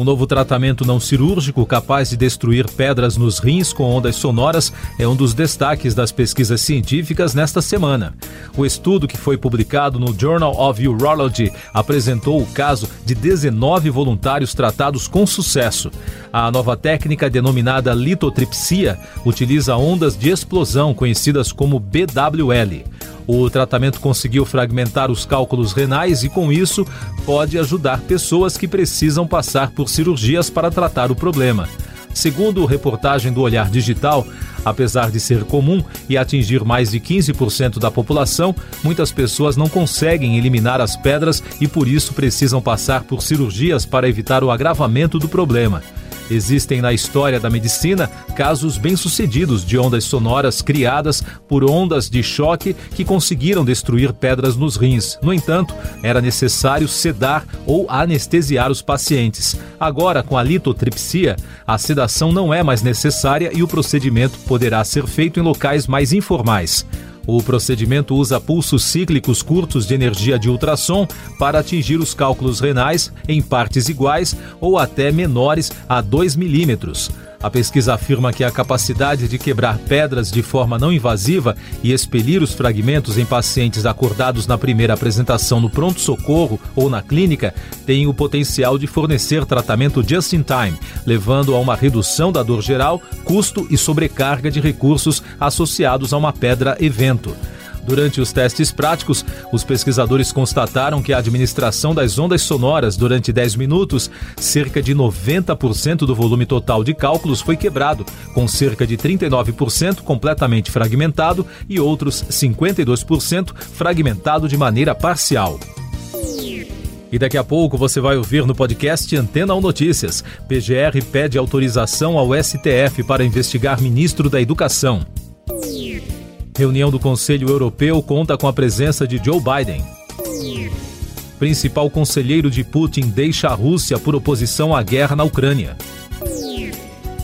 Um novo tratamento não cirúrgico capaz de destruir pedras nos rins com ondas sonoras é um dos destaques das pesquisas científicas nesta semana. O estudo, que foi publicado no Journal of Urology, apresentou o caso de 19 voluntários tratados com sucesso. A nova técnica, denominada litotripsia, utiliza ondas de explosão conhecidas como BWL. O tratamento conseguiu fragmentar os cálculos renais e, com isso, pode ajudar pessoas que precisam passar por cirurgias para tratar o problema. Segundo reportagem do Olhar Digital, apesar de ser comum e atingir mais de 15% da população, muitas pessoas não conseguem eliminar as pedras e por isso precisam passar por cirurgias para evitar o agravamento do problema. Existem na história da medicina casos bem-sucedidos de ondas sonoras criadas por ondas de choque que conseguiram destruir pedras nos rins. No entanto, era necessário sedar ou anestesiar os pacientes. Agora, com a litotripsia, a sedação não é mais necessária e o procedimento poderá ser feito em locais mais informais. O procedimento usa pulsos cíclicos curtos de energia de ultrassom para atingir os cálculos renais em partes iguais ou até menores a 2 milímetros. A pesquisa afirma que a capacidade de quebrar pedras de forma não invasiva e expelir os fragmentos em pacientes acordados na primeira apresentação no pronto-socorro ou na clínica tem o potencial de fornecer tratamento just in time, levando a uma redução da dor geral, custo e sobrecarga de recursos associados a uma pedra evento. Durante os testes práticos, os pesquisadores constataram que a administração das ondas sonoras durante 10 minutos, cerca de 90% do volume total de cálculos foi quebrado, com cerca de 39% completamente fragmentado e outros 52% fragmentado de maneira parcial. E daqui a pouco você vai ouvir no podcast Antena 1 Notícias. PGR pede autorização ao STF para investigar ministro da Educação. Reunião do Conselho Europeu conta com a presença de Joe Biden. Principal conselheiro de Putin deixa a Rússia por oposição à guerra na Ucrânia.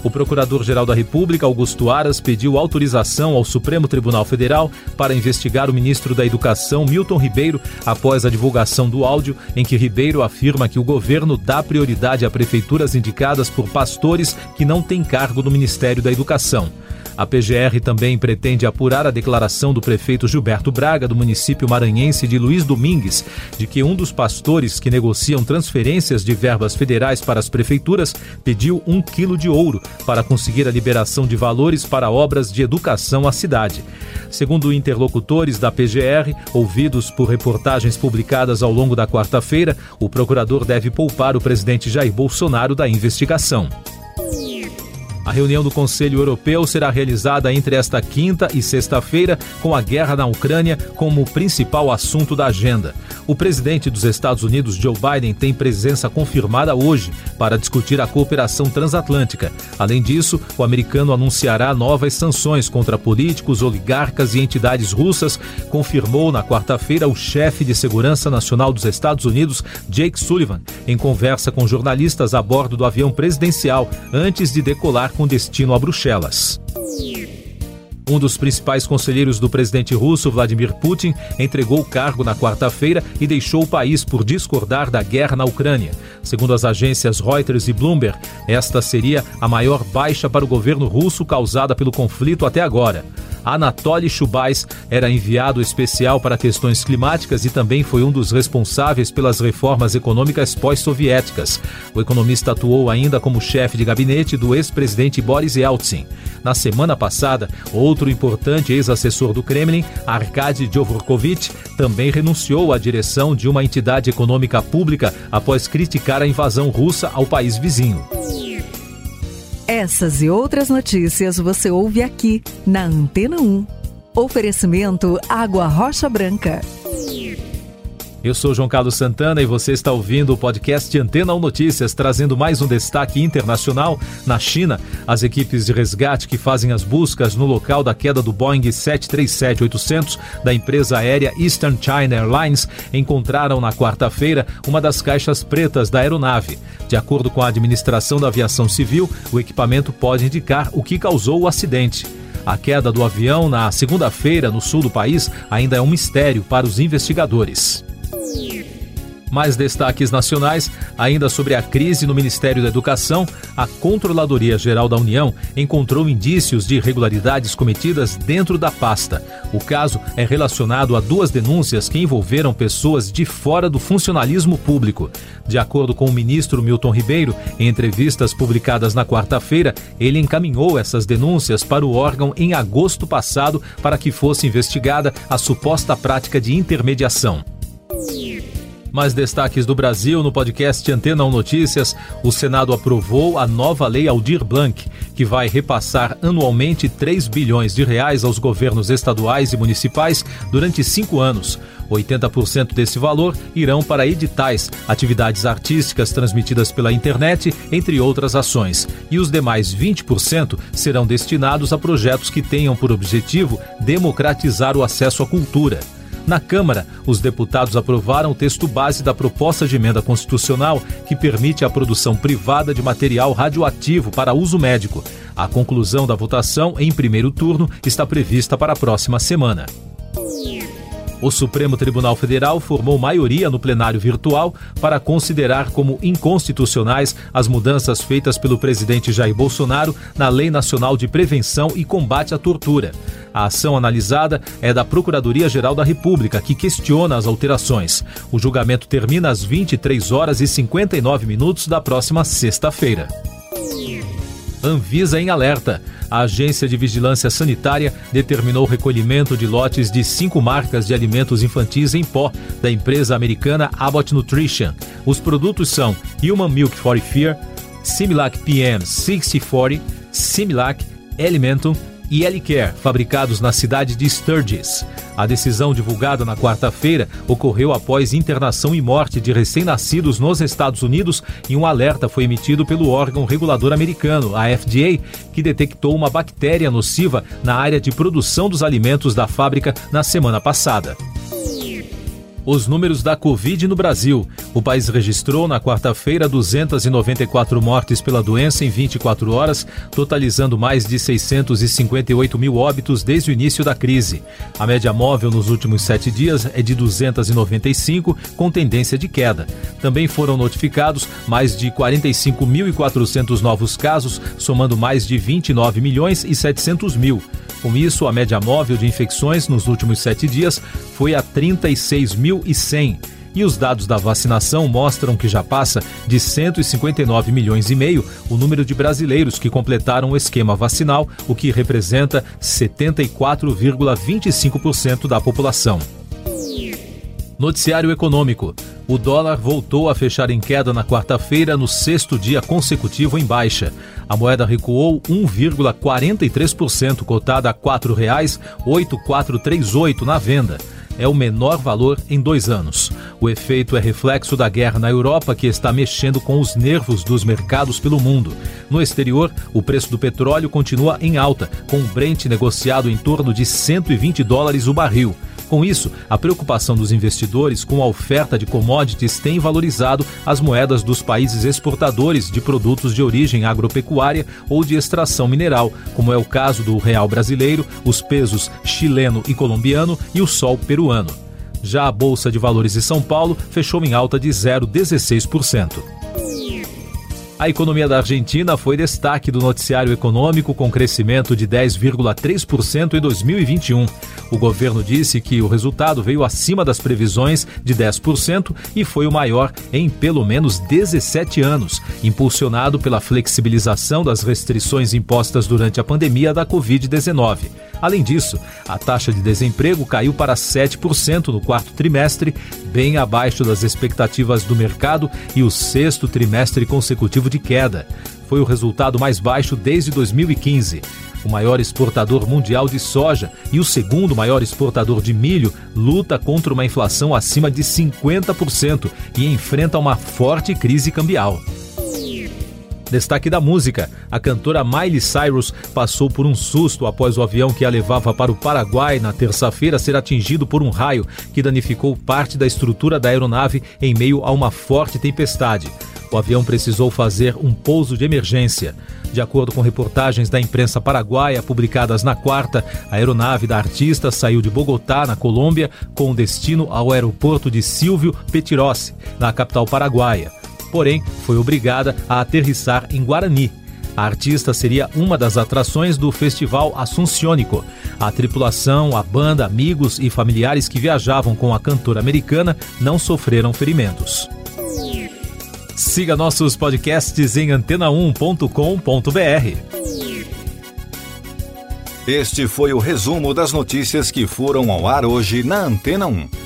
O Procurador-Geral da República, Augusto Aras, pediu autorização ao Supremo Tribunal Federal para investigar o ministro da Educação, Milton Ribeiro, após a divulgação do áudio em que Ribeiro afirma que o governo dá prioridade a prefeituras indicadas por pastores que não têm cargo no Ministério da Educação. A PGR também pretende apurar a declaração do prefeito Gilberto Braga, do município maranhense de Luiz Domingues, de que um dos pastores que negociam transferências de verbas federais para as prefeituras pediu um quilo de ouro para conseguir a liberação de valores para obras de educação à cidade. Segundo interlocutores da PGR, ouvidos por reportagens publicadas ao longo da quarta-feira, o procurador deve poupar o presidente Jair Bolsonaro da investigação. A reunião do Conselho Europeu será realizada entre esta quinta e sexta-feira, com a guerra na Ucrânia como principal assunto da agenda. O presidente dos Estados Unidos, Joe Biden, tem presença confirmada hoje para discutir a cooperação transatlântica. Além disso, o americano anunciará novas sanções contra políticos, oligarcas e entidades russas, confirmou na quarta-feira o chefe de segurança nacional dos Estados Unidos, Jake Sullivan, em conversa com jornalistas a bordo do avião presidencial antes de decolar com destino a Bruxelas. Um dos principais conselheiros do presidente russo, Vladimir Putin, entregou o cargo na quarta-feira e deixou o país por discordar da guerra na Ucrânia. Segundo as agências Reuters e Bloomberg, esta seria a maior baixa para o governo russo causada pelo conflito até agora. Anatoly Chubais era enviado especial para questões climáticas e também foi um dos responsáveis pelas reformas econômicas pós-soviéticas. O economista atuou ainda como chefe de gabinete do ex-presidente Boris Yeltsin. Na semana passada, outro importante ex-assessor do Kremlin, Arkady Dvorkovich, também renunciou à direção de uma entidade econômica pública após criticar a invasão russa ao país vizinho. Essas e outras notícias você ouve aqui na Antena 1. Oferecimento Água Rocha Branca. Eu sou João Carlos Santana e você está ouvindo o podcast Antena 1 Notícias, trazendo mais um destaque internacional. Na China, as equipes de resgate que fazem as buscas no local da queda do Boeing 737-800 da empresa aérea Eastern China Airlines encontraram na quarta-feira uma das caixas pretas da aeronave. De acordo com a administração da aviação civil, o equipamento pode indicar o que causou o acidente. A queda do avião na segunda-feira no sul do país ainda é um mistério para os investigadores. Mais destaques nacionais, ainda sobre a crise no Ministério da Educação, a Controladoria Geral da União encontrou indícios de irregularidades cometidas dentro da pasta. O caso é relacionado a duas denúncias que envolveram pessoas de fora do funcionalismo público. De acordo com o ministro Milton Ribeiro, em entrevistas publicadas na quarta-feira, ele encaminhou essas denúncias para o órgão em agosto passado para que fosse investigada a suposta prática de intermediação. Mais destaques do Brasil no podcast Antena 1 Notícias. O Senado aprovou a nova lei Aldir Blanc, que vai repassar anualmente 3 bilhões de reais aos governos estaduais e municipais durante cinco anos. 80% desse valor irão para editais, atividades artísticas transmitidas pela internet, entre outras ações. E os demais 20% serão destinados a projetos que tenham por objetivo democratizar o acesso à cultura. Na Câmara, os deputados aprovaram o texto base da proposta de emenda constitucional que permite a produção privada de material radioativo para uso médico. A conclusão da votação em primeiro turno está prevista para a próxima semana. O Supremo Tribunal Federal formou maioria no plenário virtual para considerar como inconstitucionais as mudanças feitas pelo presidente Jair Bolsonaro na Lei Nacional de Prevenção e Combate à Tortura. A ação analisada é da Procuradoria-Geral da República, que questiona as alterações. O julgamento termina às 23 horas e 59 minutos da próxima sexta-feira. Anvisa em alerta. A Agência de Vigilância Sanitária determinou o recolhimento de lotes de cinco marcas de alimentos infantis em pó da empresa americana Abbott Nutrition. Os produtos são Human Milk for Fear, Similac PM 6040, Similac, Elementum e Elicare, fabricados na cidade de Sturgis. A decisão divulgada na quarta-feira ocorreu após internação e morte de recém-nascidos nos Estados Unidos e um alerta foi emitido pelo órgão regulador americano, a FDA, que detectou uma bactéria nociva na área de produção dos alimentos da fábrica na semana passada os números da Covid no Brasil. O país registrou na quarta-feira 294 mortes pela doença em 24 horas, totalizando mais de 658 mil óbitos desde o início da crise. A média móvel nos últimos sete dias é de 295, com tendência de queda. Também foram notificados mais de 45.400 novos casos, somando mais de 29 milhões e 700 mil. Com isso, a média móvel de infecções nos últimos sete dias foi a 36.100. E os dados da vacinação mostram que já passa de 159 milhões e meio o número de brasileiros que completaram o esquema vacinal, o que representa 74,25% da população. Noticiário Econômico. O dólar voltou a fechar em queda na quarta-feira, no sexto dia consecutivo em baixa. A moeda recuou 1,43%, cotada a R$ 4,8438 na venda. É o menor valor em dois anos. O efeito é reflexo da guerra na Europa, que está mexendo com os nervos dos mercados pelo mundo. No exterior, o preço do petróleo continua em alta, com o Brent negociado em torno de 120 dólares o barril. Com isso, a preocupação dos investidores com a oferta de commodities tem valorizado as moedas dos países exportadores de produtos de origem agropecuária ou de extração mineral, como é o caso do real brasileiro, os pesos chileno e colombiano e o sol peruano. Já a Bolsa de Valores de São Paulo fechou em alta de 0,16%. A economia da Argentina foi destaque do noticiário econômico com crescimento de 10,3% em 2021. O governo disse que o resultado veio acima das previsões de 10% e foi o maior em pelo menos 17 anos, impulsionado pela flexibilização das restrições impostas durante a pandemia da Covid-19. Além disso, a taxa de desemprego caiu para 7% no quarto trimestre, bem abaixo das expectativas do mercado e o sexto trimestre consecutivo de queda. Foi o resultado mais baixo desde 2015. O maior exportador mundial de soja e o segundo maior exportador de milho luta contra uma inflação acima de 50% e enfrenta uma forte crise cambial. Destaque da música: a cantora Miley Cyrus passou por um susto após o avião que a levava para o Paraguai na terça-feira ser atingido por um raio que danificou parte da estrutura da aeronave em meio a uma forte tempestade. O avião precisou fazer um pouso de emergência. De acordo com reportagens da imprensa paraguaia publicadas na quarta, a aeronave da artista saiu de Bogotá, na Colômbia, com destino ao aeroporto de Silvio Petirossi, na capital paraguaia. Porém, foi obrigada a aterrissar em Guarani, a artista seria uma das atrações do Festival Assunciônico. A tripulação, a banda, amigos e familiares que viajavam com a cantora americana não sofreram ferimentos. Siga nossos podcasts em antena1.com.br. Este foi o resumo das notícias que foram ao ar hoje na Antena 1.